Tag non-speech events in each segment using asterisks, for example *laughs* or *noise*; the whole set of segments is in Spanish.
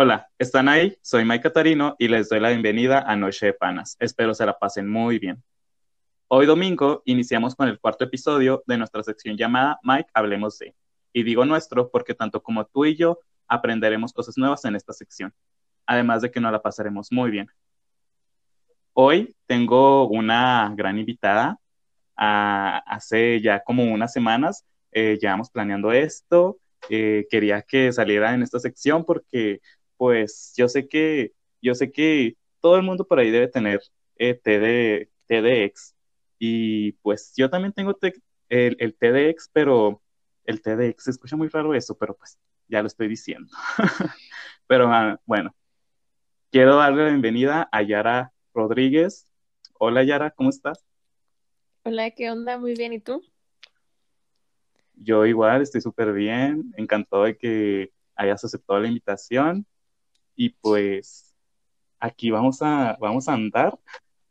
Hola, ¿están ahí? Soy Mike Catarino y les doy la bienvenida a Noche de Panas. Espero se la pasen muy bien. Hoy domingo iniciamos con el cuarto episodio de nuestra sección llamada Mike Hablemos de. Y digo nuestro porque tanto como tú y yo aprenderemos cosas nuevas en esta sección, además de que nos la pasaremos muy bien. Hoy tengo una gran invitada. Ah, hace ya como unas semanas eh, llevamos planeando esto. Eh, quería que saliera en esta sección porque pues yo sé que yo sé que todo el mundo por ahí debe tener eh, TD, TDX y pues yo también tengo el, el TDX, pero el TDX se escucha muy raro eso, pero pues ya lo estoy diciendo. *laughs* pero ah, bueno, quiero darle la bienvenida a Yara Rodríguez. Hola Yara, ¿cómo estás? Hola, ¿qué onda? Muy bien, ¿y tú? Yo igual, estoy súper bien, encantado de que hayas aceptado la invitación y pues aquí vamos a, vamos a andar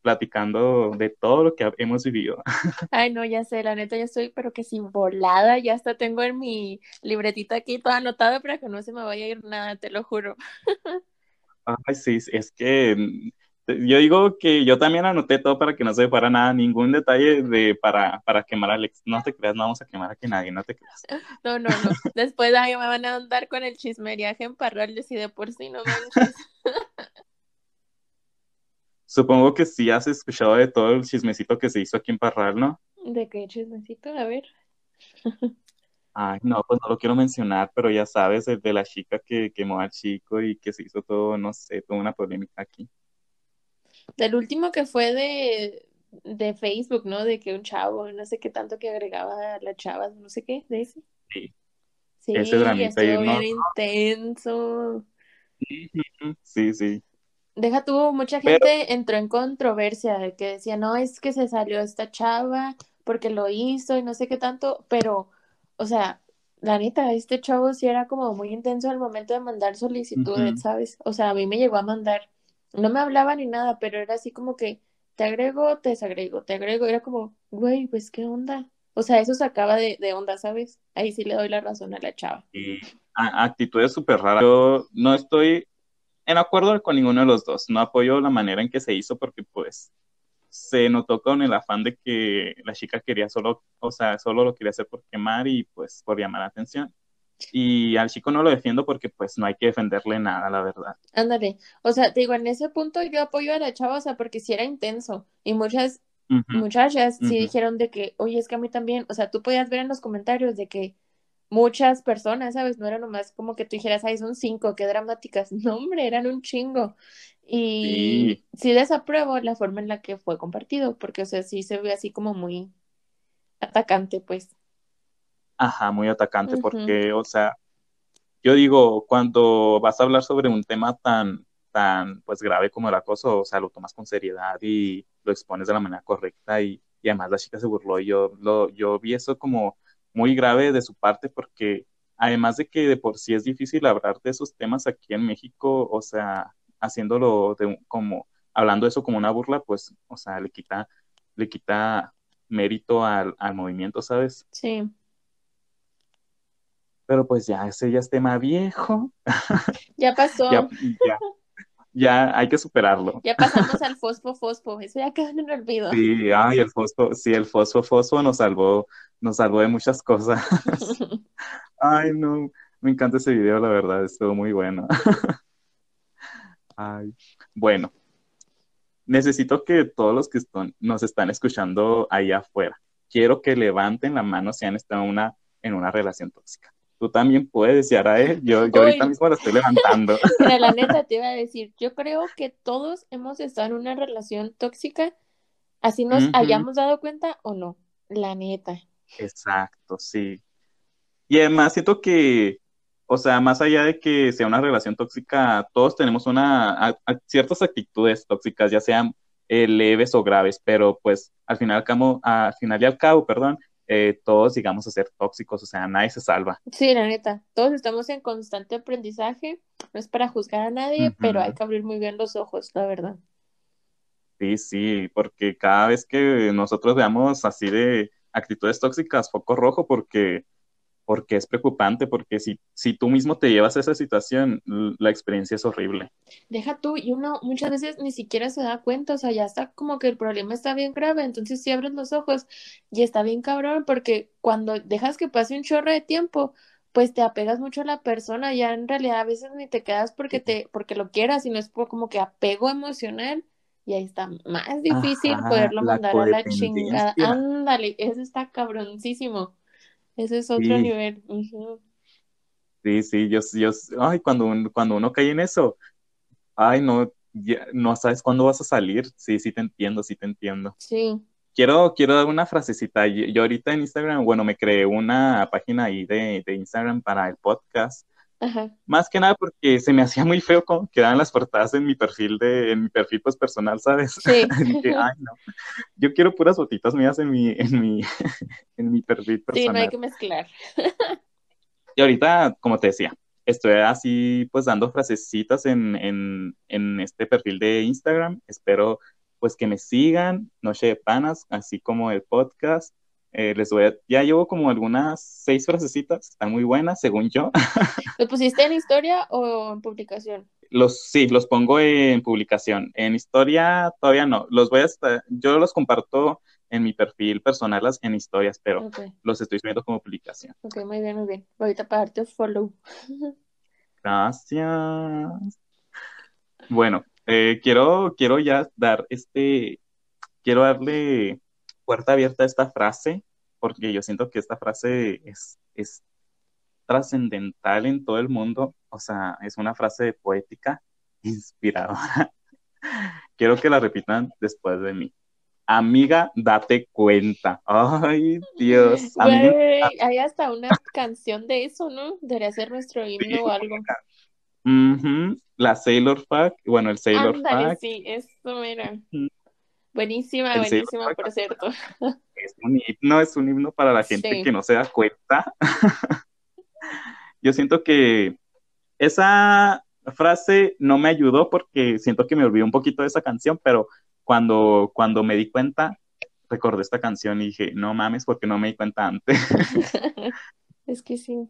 platicando de todo lo que hemos vivido. *laughs* Ay, no, ya sé, la neta, ya estoy, pero que sin volada, ya hasta tengo en mi libretita aquí todo anotado para que no se me vaya a ir nada, te lo juro. *laughs* Ay, sí, es que yo digo que yo también anoté todo para que no se para nada, ningún detalle de para, para quemar a Alex. No te creas, no vamos a quemar a que nadie, no te creas. *laughs* No, no, no. Después me van a andar con el chismeriaje en parrales y de por sí no manches. *laughs* Supongo que sí has escuchado de todo el chismecito que se hizo aquí en Parral, ¿no? ¿De qué chismecito? A ver. *laughs* Ay, no, pues no lo quiero mencionar, pero ya sabes, el de la chica que quemó al chico y que se hizo todo, no sé, toda una polémica aquí. Del último que fue de, de Facebook, ¿no? De que un chavo, no sé qué tanto que agregaba a la chava, no sé qué, de ese. Sí. Sí, ese dramita estuvo bien intenso. Sí, sí. Deja tuvo mucha gente entró en controversia de que decía, no, es que se salió esta chava porque lo hizo y no sé qué tanto, pero, o sea, la neta, este chavo sí era como muy intenso al momento de mandar solicitudes, ¿sabes? O sea, a mí me llegó a mandar, no me hablaba ni nada, pero era así como que te agrego, te desagrego, te agrego, era como, güey, pues qué onda. O sea, eso sacaba de, de onda, ¿sabes? Ahí sí le doy la razón a la chava. Y actitudes súper raras. Yo no estoy en acuerdo con ninguno de los dos. No apoyo la manera en que se hizo porque pues se notó con el afán de que la chica quería solo, o sea, solo lo quería hacer por quemar y pues por llamar la atención. Y al chico no lo defiendo porque pues no hay que defenderle nada, la verdad. Ándale, o sea, te digo, en ese punto yo apoyo a la chava, o sea, porque si era intenso y muchas muchachas sí dijeron de que, oye, es que a mí también, o sea, tú podías ver en los comentarios de que muchas personas, ¿sabes? No era nomás como que tú dijeras, ay, son cinco, qué dramáticas. *laughs* No, hombre, eran un chingo. Y sí. desapruebo la forma en la que fue compartido, porque, o sea, sí se ve así como muy atacante, pues. Ajá, muy atacante, porque, o sea, yo digo, cuando vas a hablar sobre un tema tan, tan, pues, grave como el acoso, o sea, lo tomas con seriedad y lo expones de la manera correcta y, y además la chica se burló y yo, lo, yo vi eso como muy grave de su parte porque además de que de por sí es difícil hablar de esos temas aquí en México, o sea, haciéndolo de, como, hablando eso como una burla, pues, o sea, le quita, le quita mérito al, movimiento, ¿sabes? Sí. Pero pues ya, ese ya es tema viejo. *laughs* Ya pasó. ya, ya hay que superarlo. Ya pasamos al *laughs* fosfo fosfo, eso ya quedó en el olvido. Sí, ay, el fosfo, sí, el fosfo fosfo nos salvó, nos salvó de muchas cosas. *laughs* ay, no, me encanta ese video, la verdad, estuvo muy bueno. ay, bueno, necesito que todos los que están, nos están escuchando ahí afuera, quiero que levanten la mano si han estado una, en una relación tóxica tú también puedes, Yara, ¿eh? Yo, yo ahorita mismo la estoy levantando. *laughs* Pero la *laughs* neta te iba a decir, yo creo que todos hemos estado en una relación tóxica, así nos hayamos dado cuenta o no, la neta. Exacto, sí. Y además siento que, o sea, más allá de que sea una relación tóxica, todos tenemos una, ciertas actitudes tóxicas, ya sean eh, leves o graves, pero pues al final, al cabo, al final y al cabo, perdón, eh, todos digamos a ser tóxicos, o sea, nadie se salva. Sí, la neta, todos estamos en constante aprendizaje, no es para juzgar a nadie, pero hay que abrir muy bien los ojos, la verdad. Sí, sí, porque cada vez que nosotros veamos así de actitudes tóxicas, foco rojo, porque porque es preocupante, porque si, si tú mismo te llevas a esa situación, la experiencia es horrible. Deja tú, y uno muchas veces ni siquiera se da cuenta, o sea, ya está como que el problema está bien grave, entonces si abres los ojos y está bien cabrón, porque cuando dejas que pase un chorro de tiempo, pues te apegas mucho a la persona, ya en realidad a veces ni te quedas porque te, porque lo quieras, sino es como que apego emocional, y ahí está más difícil poderlo mandar a la chingada. Ándale, eso está cabroncísimo. Ese es otro nivel. Sí, sí, yo, yo, ay, cuando, cuando uno cae en eso, ay, no, no sabes cuándo vas a salir. Sí, sí te entiendo, sí te entiendo. Sí. Quiero, quiero dar una frasecita. Yo, ahorita en Instagram, bueno, me creé una página ahí de, de Instagram para el podcast. Ajá. Más que nada porque se me hacía muy feo cómo quedaban las portadas en mi perfil de, en mi perfil pues personal, ¿sabes? Sí. *laughs* Ay no, yo quiero puras fotitos mías en mi, en mi, *laughs* en mi perfil personal. Sí, no hay que mezclar. y ahorita, como te decía, estoy así pues dando frasecitas en, en, en este perfil de Instagram. Espero pues que me sigan, Noche de Panas, así como el podcast. Eh, les voy a, ya llevo como algunas seis frasecitas, están muy buenas, según yo. *laughs* ¿Los pusiste en historia o en publicación? Los, sí, los pongo en publicación. En historia todavía no. Los voy a estar, yo los comparto en mi perfil personal en historias, pero los estoy subiendo como publicación. Ok, muy bien, muy bien. Ahorita para darte follow. *laughs* Gracias. Bueno, eh, quiero, quiero ya dar este, quiero darle puerta abierta a esta frase, porque yo siento que esta frase es, es trascendental en todo el mundo, o sea, es una frase poética, *laughs* inspiradora. Quiero que la repitan después de mí. Amiga, date cuenta. Ay, Dios. hay hasta una canción de eso, ¿no? Debería ser nuestro himno o algo. La Sailor Pack, bueno, el Sailor Ándale, Sí, eso mira. Buenísima, buenísima, por cierto. *laughs* Es un himno, es un himno para la gente que no se da cuenta. *laughs* Yo siento que esa frase no me ayudó porque siento que me olvidé un poquito de esa canción, pero cuando, cuando me di cuenta, recordé esta canción y dije, no mames, porque no me di cuenta antes. *laughs* es que sí.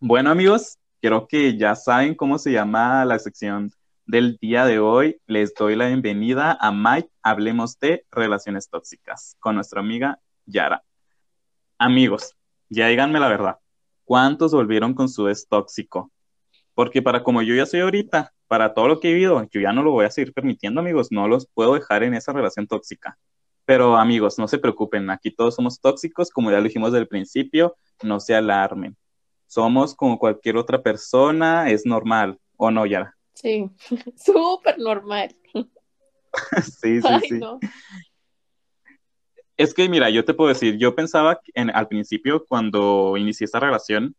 Bueno, amigos, creo que ya saben cómo se llama la sección del día de hoy. Les doy la bienvenida a Mike, hablemos de relaciones tóxicas con nuestra amiga Yara. Amigos, ya díganme la verdad, ¿cuántos volvieron con su ex tóxico? Porque para como yo ya soy ahorita, para todo lo que he vivido, yo ya no lo voy a seguir permitiendo, amigos, no los puedo dejar en esa relación tóxica. Pero amigos, no se preocupen, aquí todos somos tóxicos, como ya lo dijimos desde el principio, no se alarmen. Somos como cualquier otra persona, es normal, ¿o no, Yara? Sí, *laughs* súper normal. *laughs* sí, sí, sí. Es que, mira, yo te puedo decir, yo pensaba en, al principio, cuando inicié esta relación,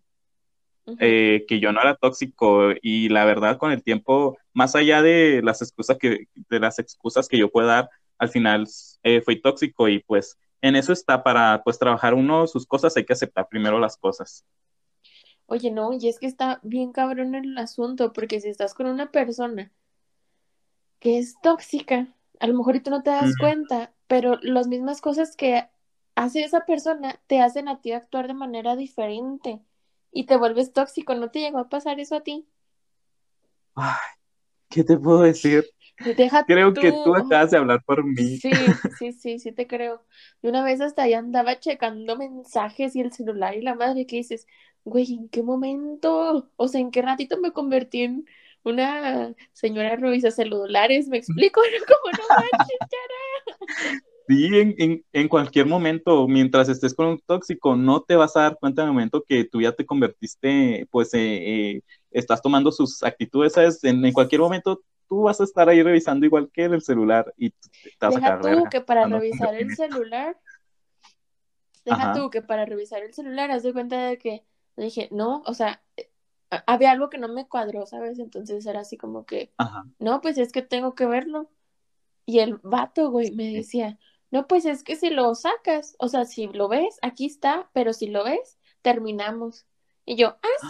eh, que yo no era tóxico y la verdad con el tiempo, más allá de las excusas que, de las excusas que yo pueda dar, al final eh, fui tóxico y pues en eso está para pues trabajar uno sus cosas, hay que aceptar primero las cosas. Oye, no, y es que está bien cabrón el asunto, porque si estás con una persona que es tóxica, a lo mejor tú no te das cuenta, pero las mismas cosas que hace esa persona te hacen a ti actuar de manera diferente y te vuelves tóxico. ¿No te llegó a pasar eso a ti? Ay, ¿qué te puedo decir? creo que tú acabas de hablar por mí. Sí, sí, sí, sí te creo. Y una vez hasta ahí andaba checando mensajes y el celular y la madre que dices, güey, ¿en qué momento? O sea, ¿en qué ratito me convertí en una señora revisa celulares? ¿Me explico? *laughs* Como no manches, *laughs* Sí, en, en, cualquier momento, mientras estés con un tóxico, no te vas a dar cuenta en el momento que tú ya te convertiste, pues, eh, eh, estás tomando sus actitudes, ¿sabes? En, en, cualquier momento tú vas a estar ahí revisando igual que en el celular y te vas Deja a tú que para revisar el celular, deja tú que para revisar el celular, haz de cuenta de que dije, no, o sea, eh, había algo que no me cuadró, ¿sabes? Entonces era así como que, no, pues es que tengo que verlo. Y el vato, güey, me decía, no, pues es que si lo sacas, o sea, si lo ves, aquí está, pero si lo ves, terminamos. Y yo, ¡ah,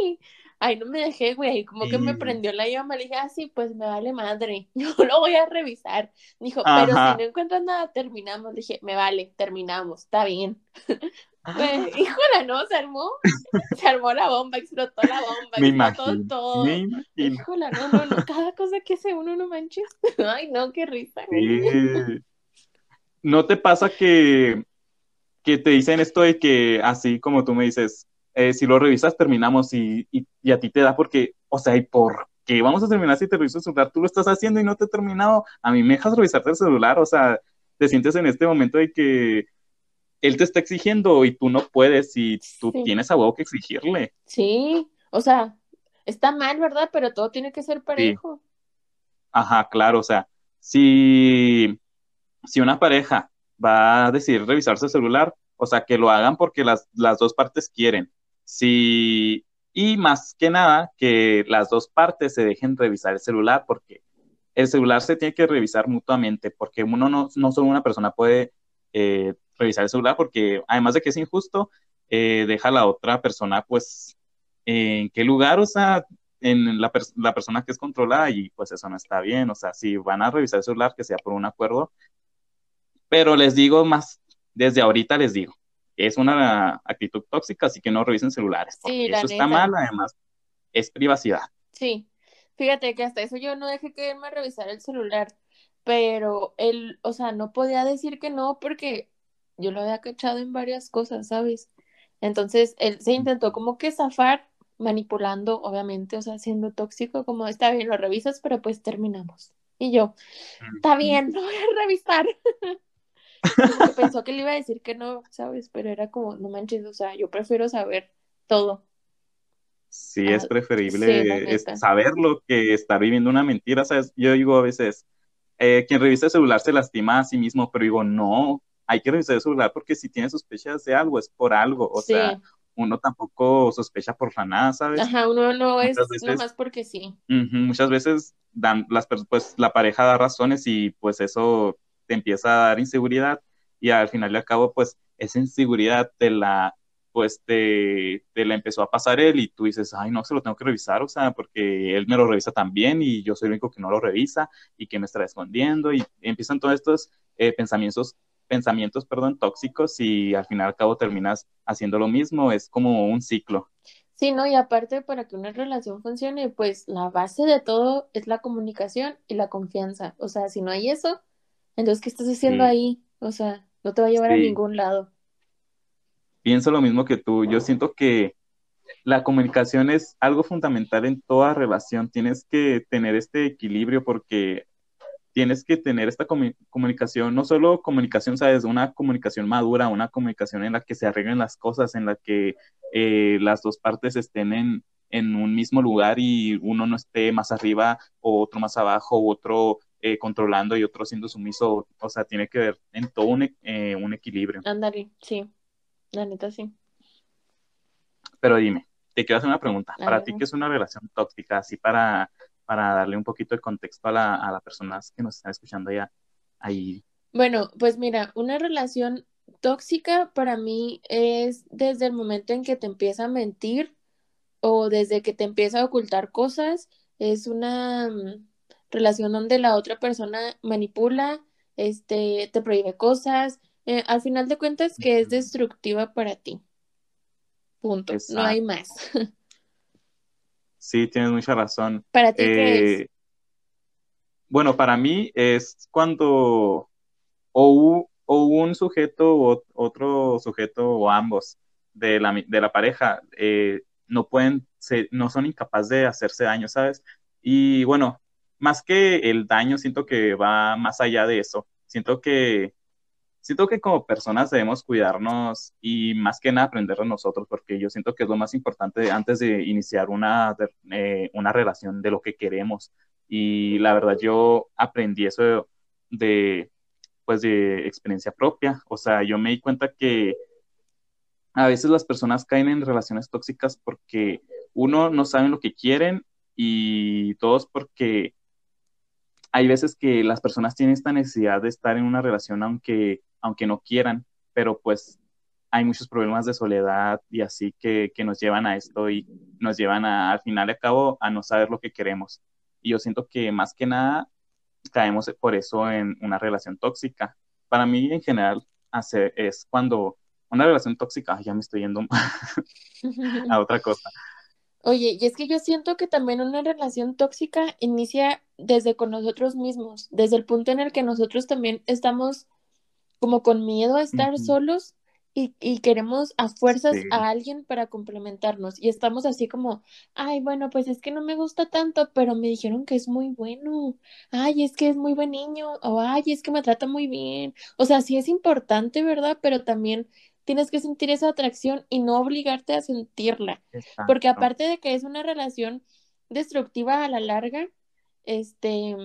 sí! Ay, no me dejé, güey, como que me prendió la llama, le dije, ah, sí, pues me vale madre, *laughs* yo lo voy a revisar. Dijo, pero si no encuentras nada, terminamos. Le dije, me vale, terminamos, está bien. *laughs* Pues, híjole, no, se armó, *laughs* se armó la bomba, explotó la bomba, Me explotó imagino, todo. me imagino. Híjole, no, no, no, cada cosa que hace uno no manches. Ay, no, qué risa. Sí. ¿No te pasa que, que te dicen esto de que, así como tú me dices, eh, si lo revisas, terminamos y, y, y a ti te da porque, o sea, ¿y por qué vamos a terminar si te reviso el celular? Tú lo estás haciendo y no te he terminado. A mí me dejas revisarte el celular, o sea, te sientes en este momento de que él te está exigiendo y tú no puedes y tú Sí. tienes a huevo que exigirle. Sí, o sea, está mal, ¿verdad? Pero todo tiene que ser parejo. Ajá, claro, o sea, si, si una pareja va a decidir revisarse el celular, o sea, que lo hagan porque las, las dos partes quieren. Si, y más que nada, que las dos partes se dejen revisar el celular porque el celular se tiene que revisar mutuamente porque uno no, no solo una persona puede eh, revisar el celular porque además de que es injusto, eh, deja a la otra persona pues en qué lugar, o sea, en la, la persona que es controlada y pues eso no está bien, o sea, si van a revisar el celular, que sea por un acuerdo, pero les digo más, desde ahorita les digo, es una actitud tóxica, así que no revisen celulares, porque Sí, la eso está mal, además es privacidad. Sí, fíjate que hasta eso yo no dejé que él me revisara el celular, pero él, o sea, no podía decir que no porque yo lo había cachado en varias cosas, ¿sabes? Entonces él se intentó como que zafar, manipulando, obviamente, o sea, siendo tóxico, como está bien, lo revisas, pero pues terminamos. Y yo, está bien, *laughs* lo voy a revisar. Pensó que le iba a decir que no, ¿sabes? Pero era como, no manches, o sea, yo prefiero saber todo. Sí, Ah, es preferible sí, saberlo que estar viviendo una mentira, ¿sabes? Yo digo a veces, eh, quien revisa el celular se lastima a sí mismo, pero digo, no, hay que revisar el celular porque si tiene sospechas de algo, es por algo, o Sí. sea, uno tampoco sospecha por la nada, ¿sabes? Ajá, uno no es veces- nomás porque sí. Ujú, Muchas veces dan las pues la pareja da razones y pues eso te empieza a dar inseguridad y al final y al cabo pues esa inseguridad te la pues te, te la empezó a pasar él y tú dices, ay no, se lo tengo que revisar, o sea, porque él me lo revisa también y yo soy el único que no lo revisa y que me estará escondiendo y empiezan todos estos eh, pensamientos pensamientos, perdón, tóxicos y al final al cabo terminas haciendo lo mismo, es como un ciclo. Sí, ¿no? Y aparte, para que una relación funcione, pues la base de todo es la comunicación y la confianza. O sea, si no hay eso, entonces, ¿qué estás haciendo Sí. ahí? O sea, no te va a llevar a ningún lado. pienso lo mismo que tú. Yo siento que la comunicación es algo fundamental en toda relación. Tienes que tener este equilibrio porque tienes que tener esta comu- comunicación, no solo comunicación, sabes, una comunicación madura, una comunicación en la que se arreglen las cosas, en la que eh, las dos partes estén en, en un mismo lugar y uno no esté más arriba o otro más abajo o otro eh, controlando y otro siendo sumiso. O sea, tiene que ver en todo un, eh, un equilibrio. Ándale, sí. La neta, sí. Pero dime, te quiero hacer una pregunta. Para ti, ¿qué es una relación tóxica? Así para, para darle un poquito de contexto a, la, a las personas que nos están escuchando ya ahí. Bueno, pues mira, una relación tóxica para mí es desde el momento en que te empieza a mentir o desde que te empieza a ocultar cosas. Es una mm, relación donde la otra persona manipula, este, te prohíbe cosas. Eh, al final de cuentas, que es destructiva para ti. Punto. No hay más. *laughs* Sí, tienes mucha razón. ¿Para ti qué es? Eh, bueno, para mí es cuando o, o un sujeto o ot- otro sujeto o ambos de la, de la pareja eh, no pueden, se- no son incapaces de hacerse daño, ¿sabes? Y bueno, más que el daño, siento que va más allá de eso. Siento que, siento que como personas debemos cuidarnos y más que nada aprender de nosotros, porque yo siento que es lo más importante antes de iniciar una, de- eh, una relación de lo que queremos. Y la verdad, yo aprendí eso de, pues, de experiencia propia. O sea, yo me di cuenta que a veces las personas caen en relaciones tóxicas porque uno no saben lo que quieren y dos porque hay veces que las personas tienen esta necesidad de estar en una relación aunque, aunque no quieran, pero pues hay muchos problemas de soledad y así que, que nos llevan a esto y nos llevan a, al final y cabo a no saber lo que queremos. Y yo siento que más que nada caemos por eso en una relación tóxica. Para mí en general hace, es cuando una relación tóxica, ya me estoy yendo *laughs* a otra cosa. Oye, y es que yo siento que también una relación tóxica inicia desde con nosotros mismos, desde el punto en el que nosotros también estamos como con miedo a estar solos y, y, queremos a fuerzas a alguien para complementarnos. Y estamos así como, ay, bueno, pues es que no me gusta tanto, pero me dijeron que es muy bueno, ay, es que es muy buen niño, o ay, es que me trata muy bien, o sea, sí es importante, ¿verdad? Pero también tienes que sentir esa atracción y no obligarte a sentirla. Porque aparte de que es una relación destructiva a la larga, este,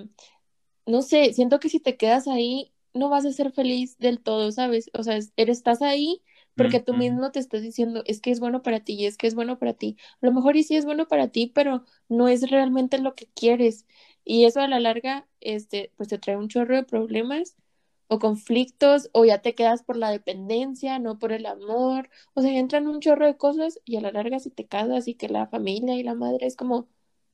no sé, siento que si te quedas ahí, no vas a ser feliz del todo, ¿sabes? O sea, eres, estás ahí porque tú mismo te estás diciendo, es que es bueno para ti y es que es bueno para ti. A lo mejor y sí es bueno para ti, pero no es realmente lo que quieres. Y eso a la larga, este, pues te trae un chorro de problemas o conflictos o ya te quedas por la dependencia, no por el amor, o sea, entran un chorro de cosas y a la larga si te casas y que la familia y la madre es como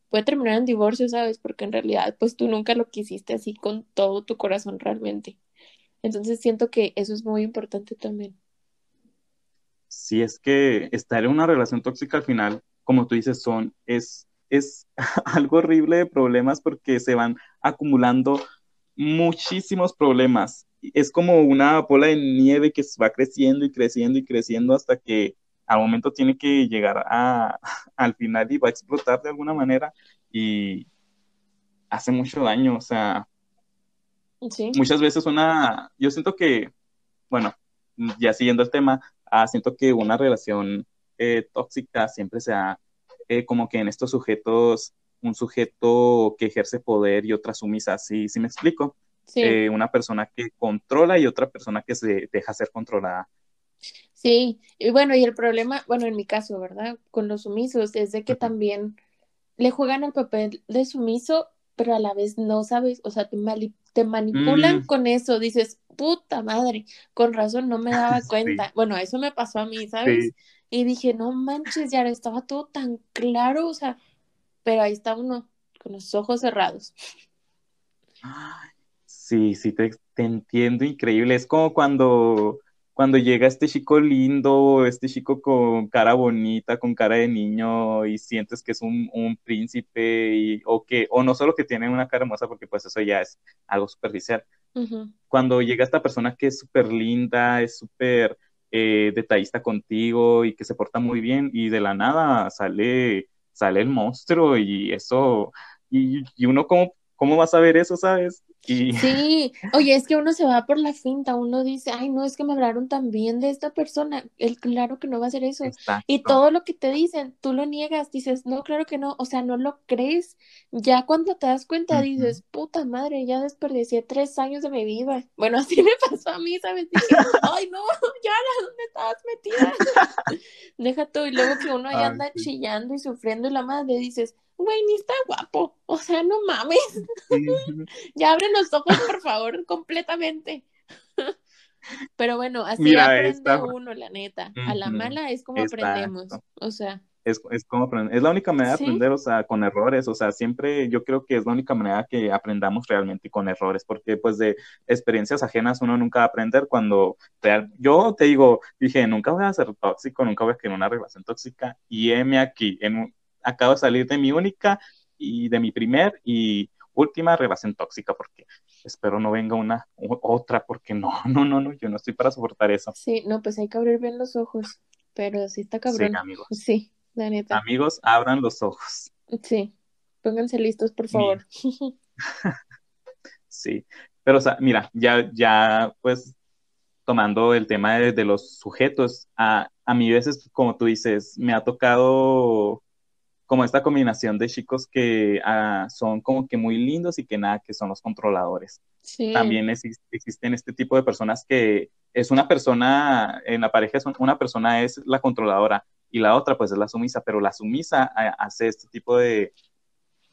puede terminar en divorcio, ¿sabes? Porque en realidad pues tú nunca lo quisiste así con todo tu corazón realmente. Entonces siento que eso es muy importante también. Si es que estar en una relación tóxica al final, como tú dices, son es es *laughs* algo horrible de problemas porque se van acumulando muchísimos problemas. Es como una bola de nieve que va creciendo y creciendo y creciendo hasta que al momento tiene que llegar a, *laughs* al final y va a explotar de alguna manera y hace mucho daño. O sea, muchas veces una, yo siento que, bueno, ya siguiendo el tema, ah, siento que una relación eh, tóxica siempre sea eh, como que en estos sujetos un sujeto que ejerce poder y otra sumisa, ¿sí, sí me explico? Eh, una persona que controla y otra persona que se deja ser controlada. Sí, y bueno, y el problema, bueno, en mi caso, ¿verdad? Con los sumisos es de que también le juegan el papel de sumiso, pero a la vez no sabes, o sea, te, te manipulan mm. con eso, dices, puta madre, con razón no me daba *laughs* cuenta. Bueno, eso me pasó a mí, ¿sabes? Y dije, no manches, ya estaba todo tan claro, o sea, pero ahí está uno con los ojos cerrados. Sí, sí, te, entiendo, increíble. Es como cuando, cuando llega este chico lindo, este chico con cara bonita, con cara de niño, y sientes que es un, príncipe, y, o que, o no solo que tiene una cara hermosa, porque pues eso ya es algo superficial. Cuando llega esta persona que es súper linda, es súper eh, detallista contigo y que se porta muy bien, y de la nada sale sale el monstruo y eso, y, y uno como, ¿cómo vas a ver eso, sabes? Sí, oye, es que uno se va por la finta, uno dice, ay, no, es que me hablaron tan bien de esta persona, él claro que no va a hacer eso. Y todo lo que te dicen, tú lo niegas, dices, no, claro que no, o sea, no lo crees. Ya cuando te das cuenta dices, puta madre, ya desperdicié tres años de mi vida. Bueno, *laughs* así me pasó a mí, ¿sabes? Dije, ay, no, ya, ¿dónde estabas metida? *laughs* Deja todo, y luego que uno ya anda chillando y sufriendo y la madre dices, güey, ni está guapo. O sea, no mames. *laughs* ya abre los ojos, por favor, completamente. *laughs* Pero bueno, así aprende uno, la neta. A la mala es como aprendemos. O sea. Es, es como aprender. Es la única manera de aprender, o sea, con errores. O sea, siempre yo creo que es la única manera que aprendamos realmente con errores, porque pues de experiencias ajenas uno nunca va a aprender cuando. Yo te digo, dije, nunca voy a ser tóxico, nunca voy a tener una relación tóxica, y heme aquí, en, acabo de salir de mi única y de mi primer y última relación tóxica, porque espero no venga una otra, porque no, *laughs* no, no, no, yo no estoy para soportar eso. Sí, no, pues hay que abrir bien los ojos, pero sí está cabrón. Sí, amigos. *laughs* Sí, la neta. Amigos, abran los ojos. Sí, pónganse listos, por favor. *laughs* sí, pero o sea, mira, ya, ya, pues, tomando el tema de, los sujetos, a, a mí veces, como tú dices, me ha tocado como esta combinación de chicos que ah, son como que muy lindos y que nada, que son los controladores. También existen este tipo de personas que es una persona, en la pareja es una persona es la controladora y la otra pues es la sumisa, pero la sumisa ah, hace este tipo de,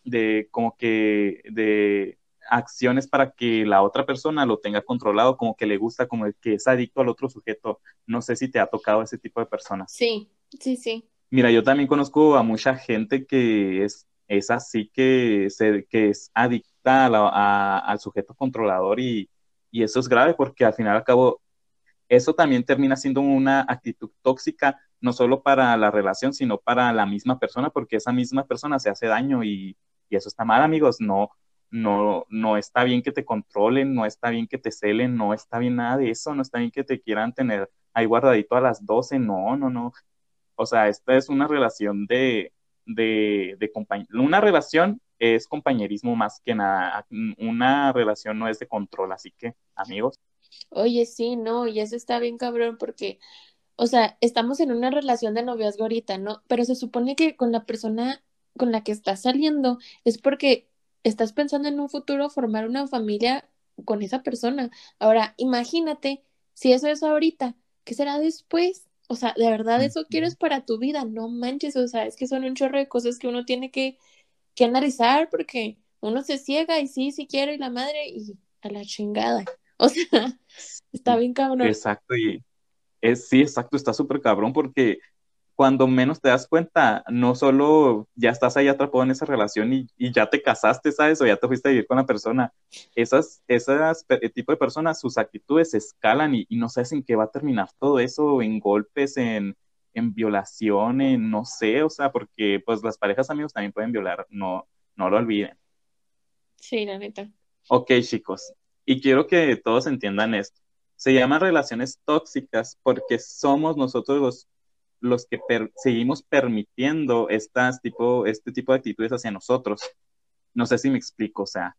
de como que de acciones para que la otra persona lo tenga controlado, como que le gusta, como que es adicto al otro sujeto. No sé si te ha tocado ese tipo de personas. Sí, sí, sí. Mira, yo también conozco a mucha gente que es, es así, que, se, que es adicta al sujeto controlador y, eso es grave porque al final y al cabo eso también termina siendo una actitud tóxica, no solo para la relación, sino para la misma persona, porque esa misma persona se hace daño y, y eso está mal, amigos. No, no, no está bien que te controlen, no está bien que te celen, no está bien nada de eso, no está bien que te quieran tener ahí guardadito a las 12, no, no, no. O sea, esta es una relación de, de, de Una relación es compañerismo más que nada, una relación no es de control, así que, amigos. Oye, sí, no, y eso está bien cabrón porque, o sea, estamos en una relación de noviazgo ahorita, ¿no? Pero se supone que con la persona con la que estás saliendo es porque estás pensando en un futuro formar una familia con esa persona. Ahora, imagínate si eso es ahorita, ¿qué será después? O sea, de verdad eso quieres para tu vida, no manches, o sea, es que son un chorro de cosas que uno tiene que, que analizar porque uno se ciega y sí, sí quiero y la madre y a la chingada. *laughs* O sea, está bien cabrón. Exacto, y es, sí, exacto, está súper cabrón porque cuando menos te das cuenta, no solo ya estás ahí atrapado en esa relación y, ya te casaste, ¿sabes? O ya te fuiste a vivir con la persona. Esas, esas tipo de personas, sus actitudes escalan y, no sabes en qué va a terminar todo eso, en golpes, en, en violación, en no sé, o sea, porque pues las parejas amigos también pueden violar, no, no lo olviden. Sí, la neta. Ok, chicos, y quiero que todos entiendan esto. Se llaman relaciones tóxicas porque somos nosotros los los que seguimos permitiendo estas tipo, este tipo de actitudes hacia nosotros. No sé si me explico, o sea,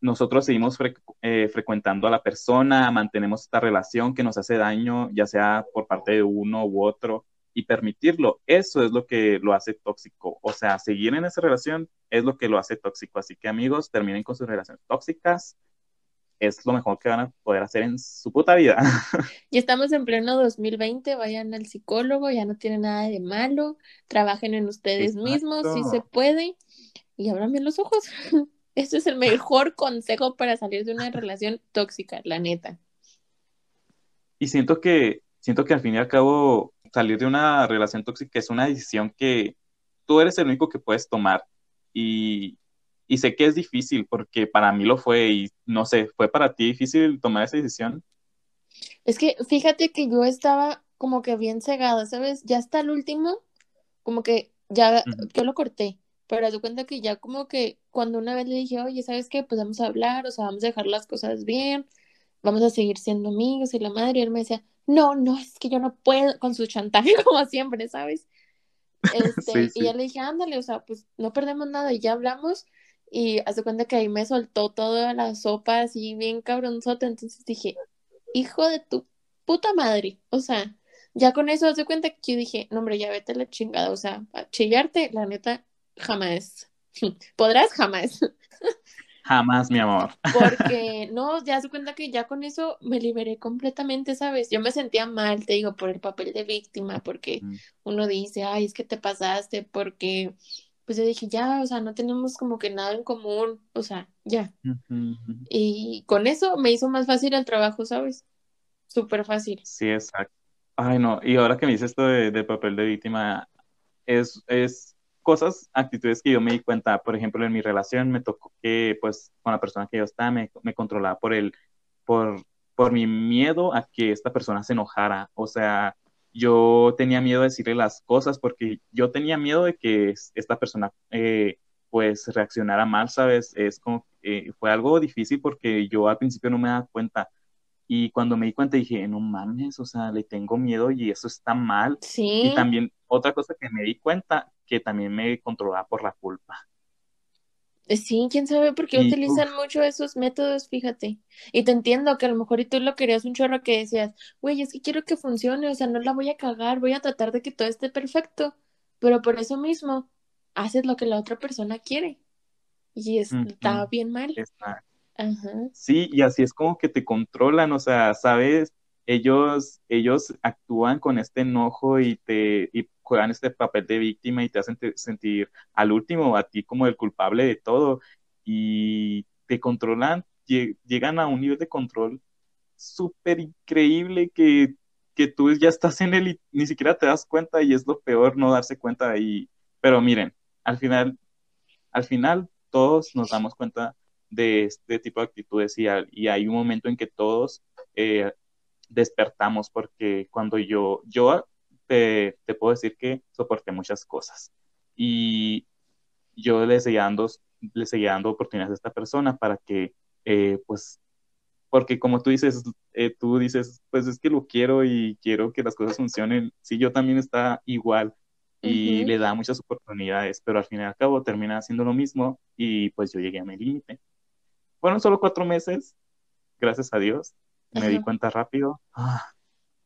nosotros seguimos eh, frecuentando a la persona, mantenemos esta relación que nos hace daño, ya sea por parte de uno u otro, y permitirlo, eso es lo que lo hace tóxico. O sea, seguir en esa relación es lo que lo hace tóxico. Así que amigos, terminen con sus relaciones tóxicas, es lo mejor que van a poder hacer en su puta vida. *laughs* Y estamos en pleno 2020, vayan al psicólogo, ya no tiene nada de malo, trabajen en ustedes mismos, si se puede, y abran bien los ojos. *laughs* Este es el mejor consejo para salir de una relación tóxica, la neta. Y siento que, siento que al fin y al cabo, salir de una relación tóxica es una decisión que tú eres el único que puedes tomar. Y, y sé que es difícil porque para mí lo fue y no sé, ¿fue para ti difícil tomar esa decisión? Es que fíjate que yo estaba como que bien cegada, ¿sabes? Ya hasta el último, como que ya yo lo corté, pero haz cuenta que ya como que cuando una vez le dije, oye, ¿sabes qué? Pues vamos a hablar, o sea, vamos a dejar las cosas bien, vamos a seguir siendo amigos y la madre, y él me decía, no, no, es que yo no puedo con su chantaje *laughs* como siempre, ¿sabes? *laughs* Este, Y ya le dije, ándale, o sea, pues no perdemos nada y ya hablamos y hace cuenta que ahí me soltó toda la sopa así bien cabronzota. Entonces dije, hijo de tu puta madre. O sea, ya con eso hace cuenta que yo dije, no, hombre, ya vete a la chingada. O sea, chillarte, la neta, jamás. *laughs* Podrás jamás. *laughs* Jamás, mi amor. *laughs* Porque, no, ya se cuenta que ya con eso me liberé completamente, ¿sabes? Yo me sentía mal, te digo, por el papel de víctima, porque uno dice, ay, es que te pasaste, porque pues yo dije, ya, o sea, no tenemos como que nada en común, o sea, ya. Y con eso me hizo más fácil el trabajo, ¿sabes? Súper fácil. Sí, exacto. Ay, no, y ahora que me dices esto de, papel de víctima, es, es cosas, actitudes que yo me di cuenta, por ejemplo, en mi relación me tocó que, pues, con la persona que yo estaba, me, me controlaba por el, por, por mi miedo a que esta persona se enojara, o sea, yo tenía miedo de decirle las cosas porque yo tenía miedo de que esta persona eh, pues reaccionara mal, ¿sabes? Es como, eh, fue algo difícil porque yo al principio no me daba cuenta y cuando me di cuenta dije, no mames, o sea, le tengo miedo y eso está mal. Sí. Y también otra cosa que me di cuenta, que también me controlaba por la culpa. Sí, quién sabe por qué utilizan mucho esos métodos, fíjate. Y te entiendo que a lo mejor y tú lo querías un chorro que decías, güey, es que quiero que funcione, o sea, no la voy a cagar, voy a tratar de que todo esté perfecto, pero por eso mismo haces lo que la otra persona quiere. Y está bien mal. Ajá. Sí, y así es como que te controlan, o sea, sabes, ellos, ellos actúan con este enojo y te, juegan este papel de víctima y te hacen sentir al último a ti como el culpable de todo y te controlan, llegan a un nivel de control súper increíble que, que tú ya estás en él y ni siquiera te das cuenta y es lo peor no darse cuenta ahí. Pero miren, al final, al final todos nos damos cuenta de este tipo de actitudes y, y hay un momento en que todos eh, despertamos porque cuando yo, yo te, te puedo decir que soporté muchas cosas y yo le seguía dando, le seguía dando oportunidades a esta persona para que, eh, pues, porque como tú dices, eh, tú dices, pues es que lo quiero y quiero que las cosas funcionen. Sí, yo también está igual y le da muchas oportunidades, pero al fin y al cabo termina haciendo lo mismo y pues yo llegué a mi límite. Fueron solo cuatro meses, gracias a Dios, me di cuenta rápido. Ah,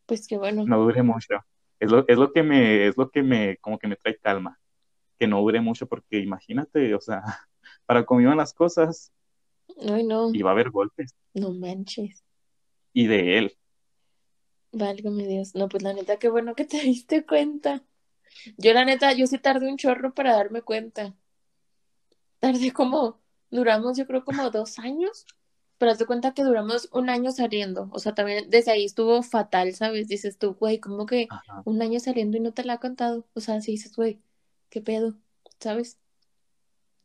pues qué bueno. No dure mucho. Es lo, es lo que me, es lo que me, como que me trae calma, que no dure mucho porque imagínate, o sea, *laughs* para cómo iban las cosas, Ay, no. iba a haber golpes. No manches. Y de él. Válgame Dios. No, pues la neta, qué bueno que te *laughs* diste cuenta. Yo la neta, yo sí tardé un chorro para darme cuenta. Tardé como, duramos yo creo como dos años, pero te cuenta que duramos un año saliendo. O sea, también desde ahí estuvo fatal, ¿sabes? Dices tú, güey, ¿cómo que un año saliendo y no te la ha contado? O sea, sí dices, güey, ¿qué pedo? ¿Sabes?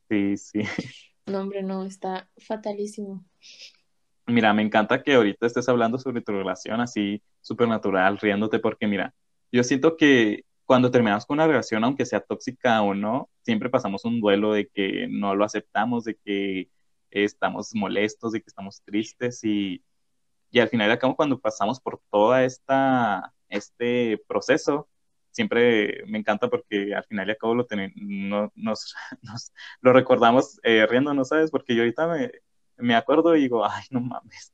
Sí, sí. *laughs* No, hombre, no, está fatalísimo. Mira, me encanta que ahorita estés hablando sobre tu relación así súper natural, riéndote, porque mira, yo siento que cuando terminamos con una relación, aunque sea tóxica o no, siempre pasamos un duelo de que no lo aceptamos, de que estamos molestos, de que estamos tristes y, y al final de cabo cuando pasamos por toda esta este proceso, siempre me encanta porque al final cabo lo no, nos, *laughs* nos, lo recordamos eh, riendo, ¿sabes? Porque yo ahorita me, me acuerdo y digo, ay, no mames.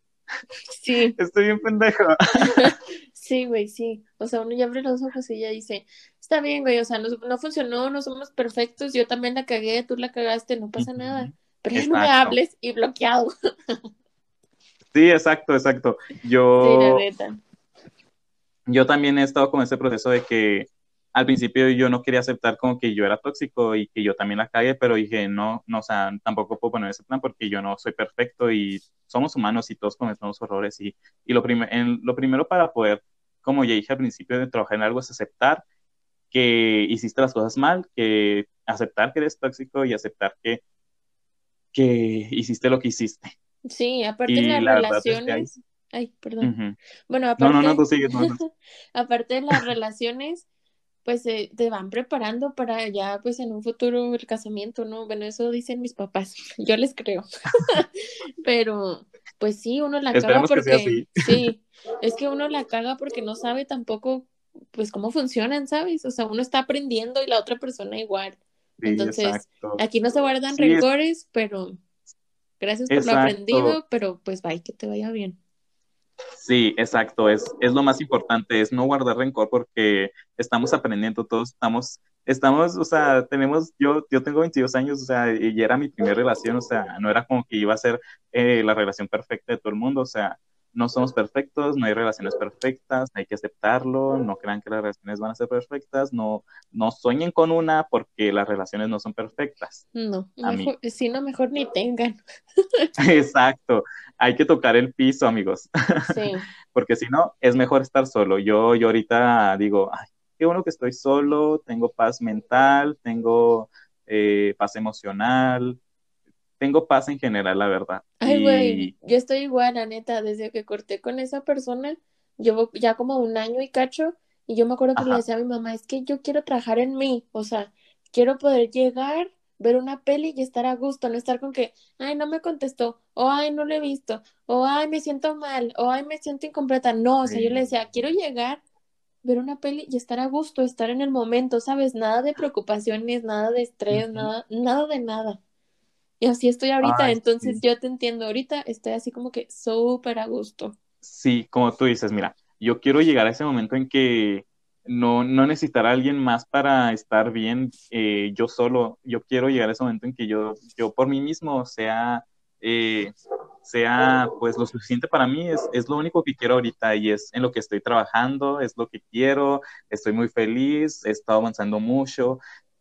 Sí. *laughs* Estoy bien pendejo. *laughs* Sí, güey, sí. O sea, uno ya abre los ojos y ya dice, está bien, güey, o sea, no, no funcionó, no somos perfectos, yo también la cagué, tú la cagaste, no pasa nada. Pero ya no me hables y bloqueado. *laughs* Sí, exacto, exacto. Yo, yo también he estado con ese proceso de que al principio yo no quería aceptar como que yo era tóxico y que yo también la cagué, pero dije, no, no, o sea, tampoco puedo poner ese plan porque yo no soy perfecto y somos humanos y todos cometemos errores y, y lo, en, lo primero para poder, como ya dije al principio, de trabajar en algo es aceptar que hiciste las cosas mal, que aceptar que eres tóxico y aceptar que, que hiciste lo que hiciste. Sí, aparte de las relaciones... Ay, perdón. Bueno, aparte... No, no, no, tú sigues. *laughs* aparte de las relaciones pues eh, te van preparando para ya pues en un futuro el casamiento, ¿no? Bueno, eso dicen mis papás, *laughs* yo les creo. *laughs* Pero pues sí, uno la caga porque sí, es que uno la caga porque no sabe tampoco pues cómo funcionan, ¿sabes? O sea, uno está aprendiendo y la otra persona igual. Entonces, aquí no se guardan rencores, pero gracias por lo aprendido, pero pues bye, que te vaya bien. Sí, exacto, es, es lo más importante, es no guardar rencor porque estamos aprendiendo, todos estamos, estamos, o sea, tenemos, yo, yo tengo 22 años, o sea, y era mi primera relación, o sea, no era como que iba a ser eh, la relación perfecta de todo el mundo, o sea, no somos perfectos, no hay relaciones perfectas, hay que aceptarlo, no crean que las relaciones van a ser perfectas, no, no sueñen con una porque las relaciones no son perfectas. No, mejor, si no, mejor ni tengan. *laughs* Exacto, hay que tocar el piso, amigos. Sí. *laughs* porque si no, es mejor estar solo. Yo, yo ahorita digo, ay, qué bueno que estoy solo, tengo paz mental, tengo eh, paz emocional, tengo paz en general, la verdad. Ay, güey, yo estoy igual, la neta, desde que corté con esa persona, llevo ya como un año y cacho, y yo me acuerdo que le decía a mi mamá, es que yo quiero trabajar en mí, o sea, quiero poder llegar, ver una peli y estar a gusto, no estar con que, ay, no me contestó, o ay, no lo he visto, o ay, me siento mal, o ay, me siento incompleta. No, o sea, yo le decía, quiero llegar, ver una peli y estar a gusto, estar en el momento, ¿sabes? Nada de preocupaciones, nada de estrés, nada, nada de nada. Y así estoy ahorita, entonces yo te entiendo, ahorita estoy así como que súper a gusto. Sí, como tú dices, mira, yo quiero llegar a ese momento en que no, no necesitar a alguien más para estar bien eh, yo solo, yo quiero llegar a ese momento en que yo, yo por mí mismo sea, eh, sea pues lo suficiente para mí, es, es lo único que quiero ahorita y es en lo que estoy trabajando, es lo que quiero, estoy muy feliz, he estado avanzando mucho,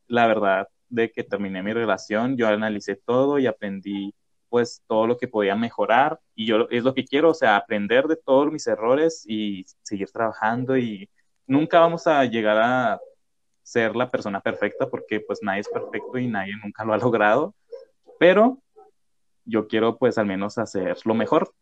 la verdad, de que terminé mi relación, yo analicé todo y aprendí pues todo lo que podía mejorar. Y yo es lo que quiero, o sea, aprender de todos mis errores y seguir trabajando. Y nunca vamos a llegar a ser la persona perfecta porque pues nadie es perfecto y nadie nunca lo ha logrado, pero yo quiero pues al menos hacer lo mejor.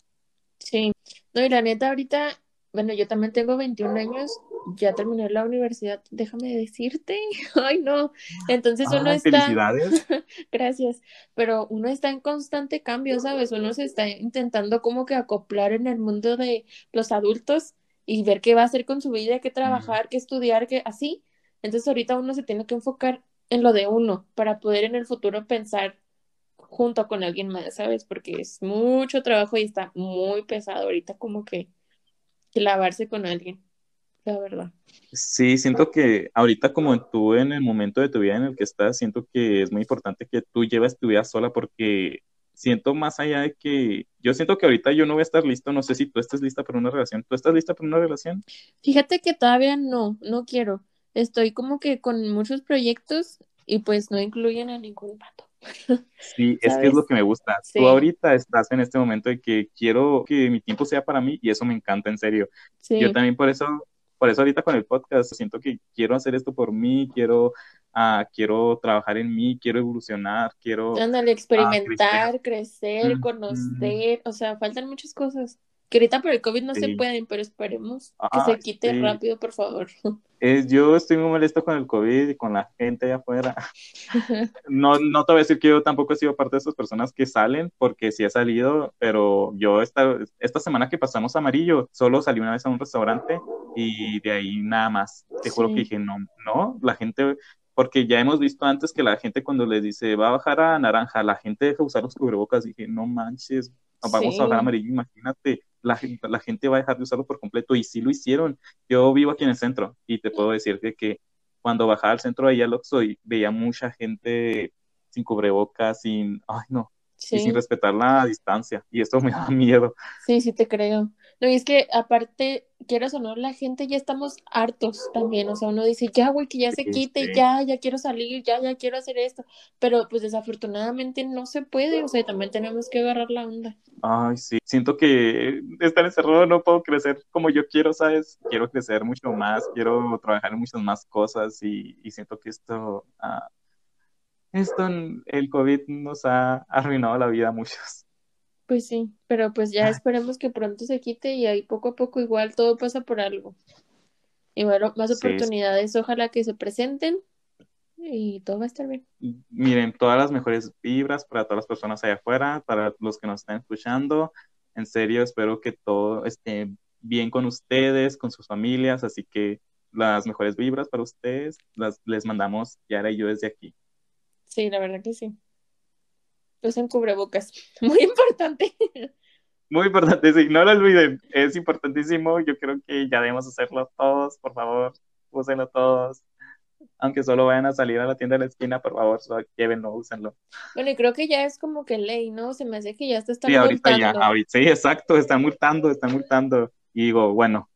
Sí, no, y la neta ahorita bueno, yo también tengo 21 años, ya terminé la universidad, déjame decirte, *laughs* ay no, entonces uno está, felicidades. *laughs* gracias, pero uno está en constante cambio, ¿sabes? Uno se está intentando como que acoplar en el mundo de los adultos y ver qué va a hacer con su vida, qué trabajar, qué estudiar, qué así. Entonces ahorita uno se tiene que enfocar en lo de uno para poder en el futuro pensar junto con alguien más, ¿sabes? Porque es mucho trabajo y está muy pesado ahorita como que clavarse con alguien, la verdad. Sí, siento que ahorita como tú en el momento de tu vida en el que estás, siento que es muy importante que tú lleves tu vida sola porque siento más allá de que yo siento que ahorita yo no voy a estar listo, no sé si tú estás lista para una relación. ¿Tú estás lista para una relación? Fíjate que todavía no, no quiero. Estoy como que con muchos proyectos y pues no incluyen a ningún pato. Sí, es que es lo que me gusta. Tú ahorita estás en este momento de que quiero que mi tiempo sea para mí y eso me encanta, en serio. Yo también por eso, por eso ahorita con el podcast siento que quiero hacer esto por mí, quiero, uh, quiero trabajar en mí, quiero evolucionar, quiero... Ándale, experimentar, crecer, conocer, o sea, faltan muchas cosas. Que ahorita por el COVID no se pueden, pero esperemos que se quite rápido, por favor. *laughs* Es, yo estoy muy molesto con el COVID y con la gente allá afuera. no, no te voy a decir que yo tampoco he sido parte de esas personas que salen, porque sí he salido, pero yo esta, esta semana que pasamos amarillo, solo salí una vez a un restaurante y de ahí nada más. Te juro que dije, no, no, la gente, porque ya hemos visto antes que la gente cuando les dice va a bajar a naranja, la gente deja usar los cubrebocas. Dije, no manches, vamos a bajar a amarillo, imagínate la, la, gente va a dejar de usarlo por completo y sí lo hicieron. Yo vivo aquí en el centro y te puedo decir que, que cuando bajaba al centro de allá y veía mucha gente sin cubrebocas, sin, ay no, y sin respetar la distancia y esto me *laughs* da miedo. Sí, sí te creo. No, y es que aparte, quieras o no, la gente ya estamos hartos también, o sea, uno dice, ya, güey, que ya se quite, ya, ya quiero salir, ya, ya quiero hacer esto, pero pues desafortunadamente no se puede, o sea, también tenemos que agarrar la onda. Ay, sí, siento que estar encerrado no puedo crecer como yo quiero, ¿sabes? Quiero crecer mucho más, quiero trabajar en muchas más cosas y, y siento que esto, ah, esto, el COVID nos ha arruinado la vida a muchos. Pues sí, pero pues ya esperemos que pronto se quite y ahí poco a poco igual todo pasa por algo. Y bueno, más oportunidades, ojalá que se presenten y todo va a estar bien. Miren, todas las mejores vibras para todas las personas allá afuera, para los que nos están escuchando. En serio, espero que todo esté bien con ustedes, con sus familias, así que las mejores vibras para ustedes las les mandamos Yara y yo desde aquí. Sí, la verdad que sí usen cubrebocas. *laughs* Muy importante. Muy importante, sí, no lo olviden, es importantísimo. Yo creo que ya debemos hacerlo todos, por favor, úsenlo todos. Aunque solo vayan a salir a la tienda de la esquina, por favor, llévenlo, úsenlo. Bueno, y creo que ya es como que ley, ¿no? Se me hace que ya está están Sí, ahorita ya, sí, exacto, están multando, están multando. Y digo, bueno,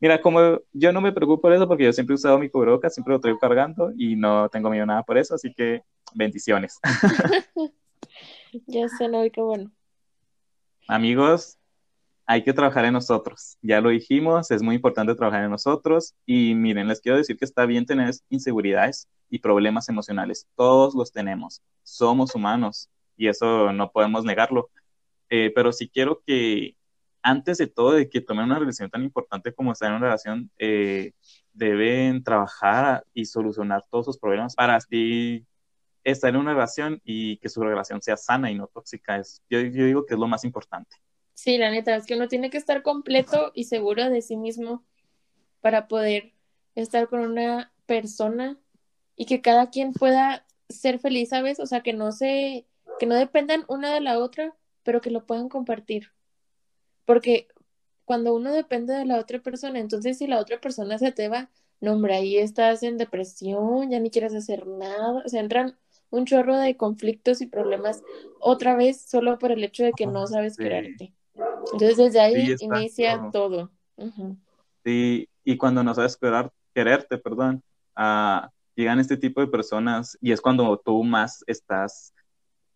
mira, como yo no me preocupo por eso porque yo siempre he usado mi cubrebocas, siempre lo traigo cargando y no tengo miedo nada por eso, así que bendiciones. *laughs* Ya sé, no, qué bueno. Amigos, hay que trabajar en nosotros. Ya lo dijimos, es muy importante trabajar en nosotros. Y miren, les quiero decir que está bien tener inseguridades y problemas emocionales. Todos los tenemos. Somos humanos y eso no podemos negarlo. Eh, pero sí quiero que antes de todo, de que tomen una relación tan importante como estar en una relación, eh, deben trabajar y solucionar todos sus problemas para así estar en una relación y que su relación sea sana y no tóxica. Es, yo, digo que es lo más importante. Sí, la neta, es que uno tiene que estar completo y seguro de sí mismo para poder estar con una persona y que cada quien pueda ser feliz, ¿sabes? O sea, que no se, que no dependan una de la otra, pero que lo puedan compartir. Porque cuando uno depende de la otra persona, entonces si la otra persona se te va, no, hombre, ahí estás en depresión, ya ni quieres hacer nada, o sea, entran un chorro de conflictos y problemas otra vez solo por el hecho de que no sabes quererte. Entonces desde ahí inicia todo. Sí, y cuando no sabes esperar, quererte, perdón, uh, llegan este tipo de personas y es cuando tú más estás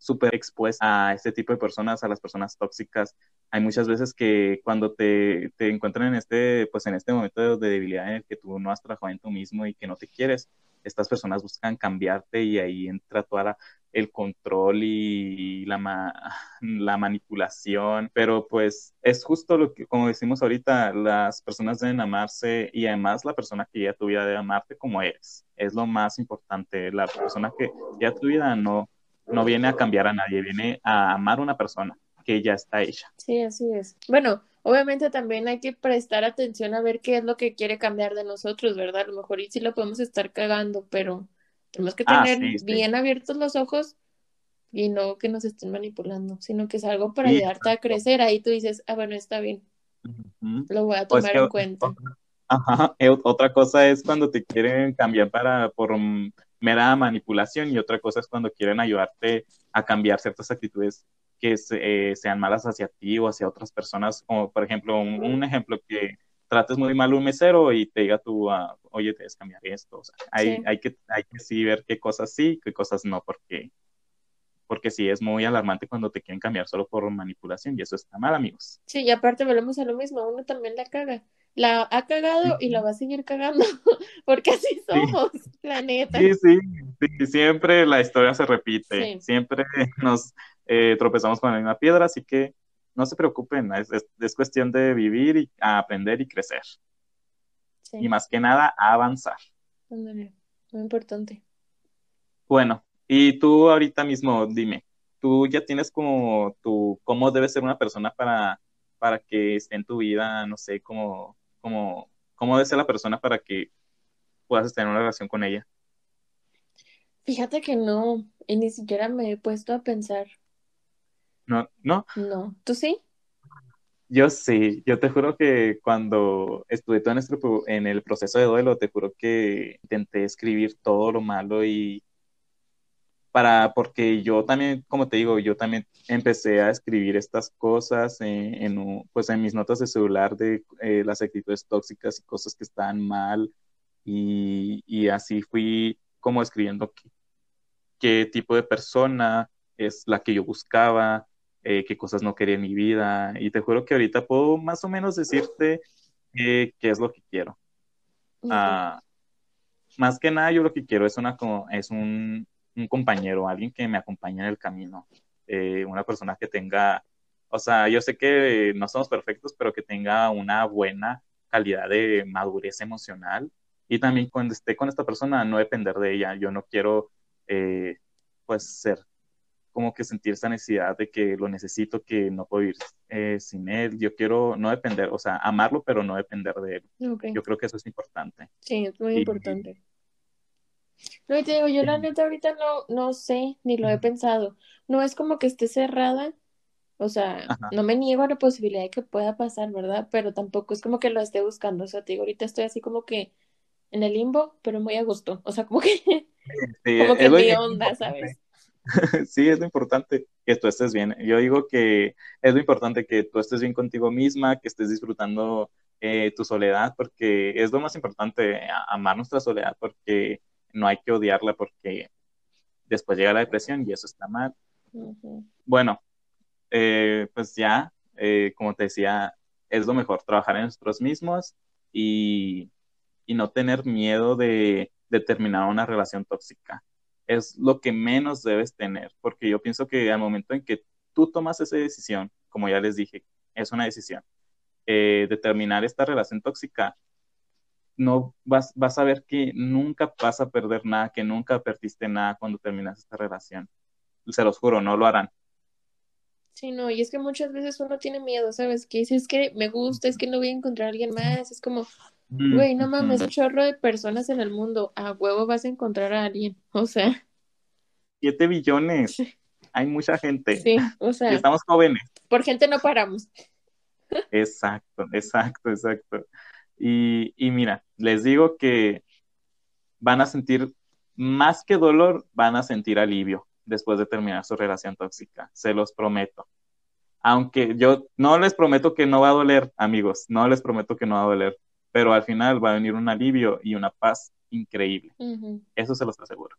súper expuesta a este tipo de personas, a las personas tóxicas. Hay muchas veces que cuando te, te encuentran en este, pues en este momento de, debilidad en el que tú no has trabajado en tú mismo y que no te quieres, estas personas buscan cambiarte y ahí entra toda la, el control y la, la manipulación, pero pues es justo lo que, como decimos ahorita, las personas deben amarse y además la persona que ya tu vida debe amarte como eres, es lo más importante, la persona que ya tu vida no, no viene a cambiar a nadie, viene a amar a una persona que ya está hecha. Sí, así es. Bueno, obviamente también hay que prestar atención a ver qué es lo que quiere cambiar de nosotros, ¿verdad? A lo mejor y sí lo podemos estar cagando, pero tenemos que ah, tener bien abiertos los ojos y no que nos estén manipulando, sino que es algo para ayudarte a crecer. Ahí tú dices, ah, bueno, está bien. Lo voy a pues tomar en cuenta. Ajá, eh, otra cosa es cuando te quieren cambiar para por mera manipulación y otra cosa es cuando quieren ayudarte a cambiar ciertas actitudes que eh, sean malas hacia ti o hacia otras personas, como por ejemplo, un, ejemplo que trates muy mal un mesero y te diga tú, uh, oye, debes cambiar esto. O sea, hay, hay, que, hay que sí ver qué cosas sí, qué cosas no, porque, porque sí es muy alarmante cuando te quieren cambiar solo por manipulación y eso está mal, amigos. Sí, y aparte volvemos a lo mismo, uno también la caga. La ha cagado y la va a seguir cagando, *laughs* porque así somos, la neta. Sí, sí, sí, siempre la historia se repite, siempre nos eh, tropezamos con la misma piedra, así que no se preocupen, es, cuestión de vivir y aprender y crecer. Y más que nada, avanzar. muy importante. Bueno, y tú ahorita mismo, dime, tú ya tienes como tu, cómo debe ser una persona para, para que esté en tu vida, no sé, como, como, cómo debe ser la persona para que puedas tener una relación con ella. Fíjate que no, y ni siquiera me he puesto a pensar ¿No? ¿No? No. ¿Tú sí? Yo sí, yo te juro que cuando estuve todo en, en el proceso de duelo, te juro que intenté escribir todo lo malo y para, porque yo también, como te digo, yo también empecé a escribir estas cosas en, pues en mis notas de celular de eh, las actitudes tóxicas y cosas que estaban mal y, y así fui como escribiendo qué, qué tipo de persona es la que yo buscaba, eh, qué cosas no quería en mi vida. Y te juro que ahorita puedo más o menos decirte qué es lo que quiero. Ah, más que nada, yo lo que quiero es, una, es un, un compañero, alguien que me acompañe en el camino, eh, una persona que tenga, o sea, yo sé que no somos perfectos, pero que tenga una buena calidad de madurez emocional y también cuando esté con esta persona no depender de ella. Yo no quiero, eh, pues, ser como que sentir esa necesidad de que lo necesito, que no puedo vivir eh, sin él. Yo quiero no depender, o sea, amarlo, pero no depender de él. Yo creo que eso es importante. Sí, es muy importante. No, y te digo, yo la neta ahorita no, no sé, ni lo he pensado. No es como que esté cerrada, o sea, no me niego a la posibilidad de que pueda pasar, ¿verdad? Pero tampoco es como que lo esté buscando. O sea, te digo, ahorita estoy así como que en el limbo, pero muy a gusto. O sea, como que, *laughs* como que mi onda, ¿sabes? *laughs* sí, es lo importante que tú estés bien. Yo digo que es lo importante que tú estés bien contigo misma, que estés disfrutando eh, tu soledad, porque es lo más importante, amar nuestra soledad, porque no hay que odiarla, porque después llega la depresión y eso está mal. Bueno, eh, pues ya, eh, como te decía, es lo mejor, trabajar en nosotros mismos y, y no tener miedo de, de terminar una relación tóxica es lo que menos debes tener, porque yo pienso que al momento en que tú tomas esa decisión, como ya les dije, es una decisión, eh, de terminar esta relación tóxica, no vas, vas a ver que nunca vas a perder nada, que nunca perdiste nada cuando terminas esta relación. Se los juro, no lo harán. Sí, no, y es que muchas veces uno tiene miedo, ¿sabes? Que es que me gusta, es que no voy a encontrar a alguien más, es como, Güey, no mames, chorro de personas en el mundo. A huevo vas a encontrar a alguien. *laughs* O sea. Siete billones. Hay mucha gente. Sí, o *laughs* sea. estamos jóvenes. Por gente no paramos. Exacto, exacto, exacto. Y, y mira, les digo que van a sentir más que dolor, van a sentir alivio después de terminar su relación tóxica. Se los prometo. Aunque yo no les prometo que no va a doler, amigos, no les prometo que no va a doler, pero al final va a venir un alivio y una paz increíble. Eso se los aseguro.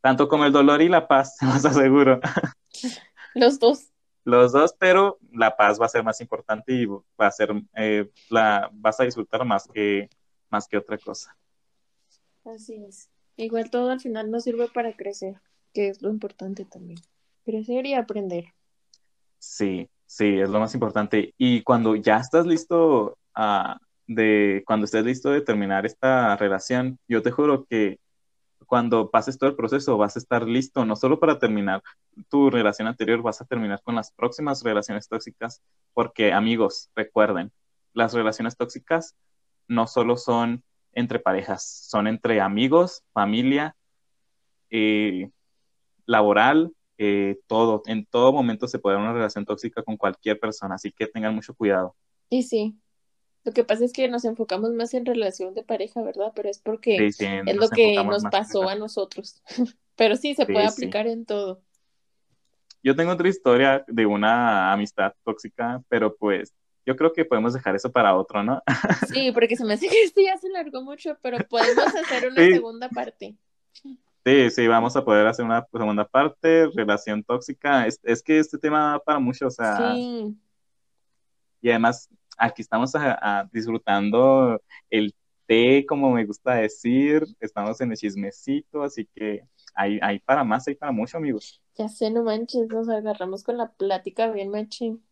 Tanto como el dolor y la paz, *laughs* se los aseguro. Los dos. Los dos, pero la paz va a ser más importante y va a ser, eh, la, vas a disfrutar más que, más que otra cosa. Así es. Igual todo al final nos sirve para crecer, que es lo importante también. Crecer y aprender. Sí, sí, es lo más importante. Y cuando ya estás listo a, de, cuando estés listo de terminar esta relación, yo te juro que cuando pases todo el proceso vas a estar listo, no solo para terminar tu relación anterior, vas a terminar con las próximas relaciones tóxicas, porque amigos, recuerden, las relaciones tóxicas no solo son entre parejas, son entre amigos, familia, eh, laboral, eh, todo. En todo momento se puede dar una relación tóxica con cualquier persona, así que tengan mucho cuidado. Y sí, lo que pasa es que nos enfocamos más en relación de pareja, ¿verdad? Pero es porque es lo que nos pasó a nosotros. *laughs* Pero sí, se puede aplicar en todo. Yo tengo otra historia de una amistad tóxica, pero pues yo creo que podemos dejar eso para otro, ¿no? *laughs* Sí, porque se me hace que esto ya se largó mucho, pero podemos hacer una segunda parte. Sí, sí, vamos a poder hacer una segunda parte, relación tóxica. Es, es que este tema da para mucho, o sea. Sí. Y además, aquí estamos disfrutando el té, como me gusta decir, estamos en el chismecito, así que hay, hay para más, hay para mucho, amigos. Ya sé, no manches, nos agarramos con la plática bien machín.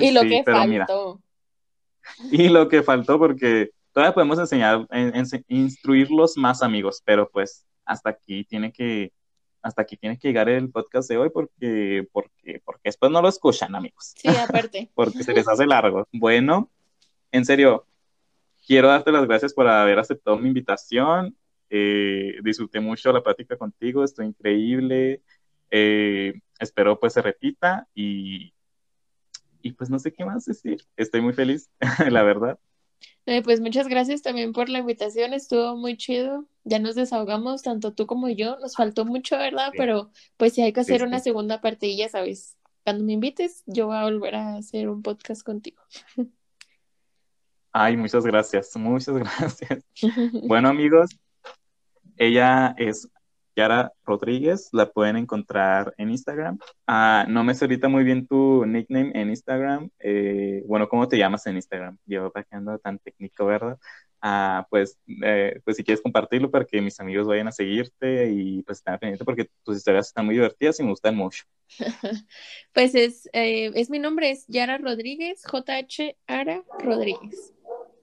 y lo que faltó. y lo que faltó, porque todavía podemos enseñar, en, instruirlos más amigos, pero pues hasta aquí tiene que hasta aquí tiene que llegar el podcast de hoy porque, porque, porque después no lo escuchan, amigos. Sí, aparte. *laughs* porque se les hace largo. Bueno, en serio, quiero darte las gracias por haber aceptado mi invitación. Eh, disfruté mucho la plática contigo, estoy increíble. Eh, espero pues se repita y, y pues no sé qué más decir. Estoy muy feliz, *laughs* la verdad. Eh, pues muchas gracias también por la invitación, estuvo muy chido. Ya nos desahogamos, tanto tú como yo. Nos faltó mucho, ¿verdad? Pero pues si hay que hacer una segunda parte y ya sabes, cuando me invites, yo voy a volver a hacer un podcast contigo. Ay, muchas gracias, muchas *laughs* gracias. *laughs* bueno, amigos, ella es Yara Rodríguez, la pueden encontrar en Instagram. Ah, no me solita muy bien tu nickname en Instagram. Eh, bueno, ¿cómo te llamas en Instagram? Yo para que ando tan técnico, ¿verdad? Ah, pues, eh, pues si quieres compartirlo para que mis amigos vayan a seguirte y pues estén pendientes porque tus historias están muy divertidas y me gustan mucho. *laughs* pues es, eh, es mi nombre, es Yara Rodríguez, JH Ara Rodríguez.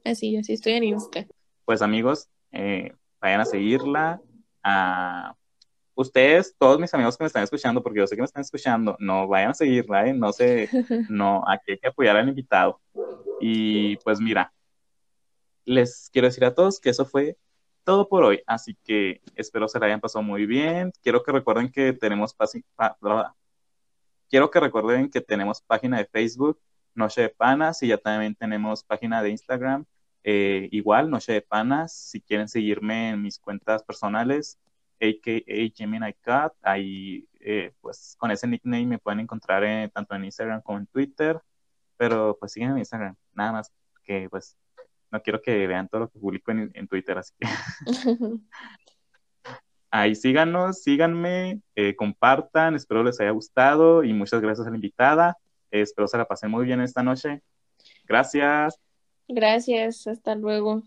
Así, así estoy en Insta. Pues amigos, vayan a seguirla. a ustedes, todos mis amigos que me están escuchando, porque yo sé que me están escuchando, no vayan a seguirla, ¿eh? no sé, *laughs* no, aquí hay que apoyar al invitado. Y pues mira, les quiero decir a todos que eso fue todo por hoy, así que espero se la hayan pasado muy bien. Quiero que recuerden que tenemos quiero que recuerden que tenemos página de Facebook, Noche de Panas, y ya también tenemos página de Instagram, eh, igual, Noche de Panas. Si quieren seguirme en mis cuentas personales, a.k.a. Gemini Cat. Ahí, eh, pues, con ese nickname me pueden encontrar en, tanto en Instagram como en Twitter. Pero, pues, siguen en Instagram. Nada más que, pues, no quiero que vean todo lo que publico en, Twitter, así que... *laughs* *laughs* Ahí síganos, síganme, eh, compartan, espero les haya gustado y muchas gracias a la invitada. espero se la pasen muy bien esta noche. Gracias. Gracias, hasta luego.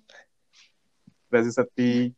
Gracias a ti.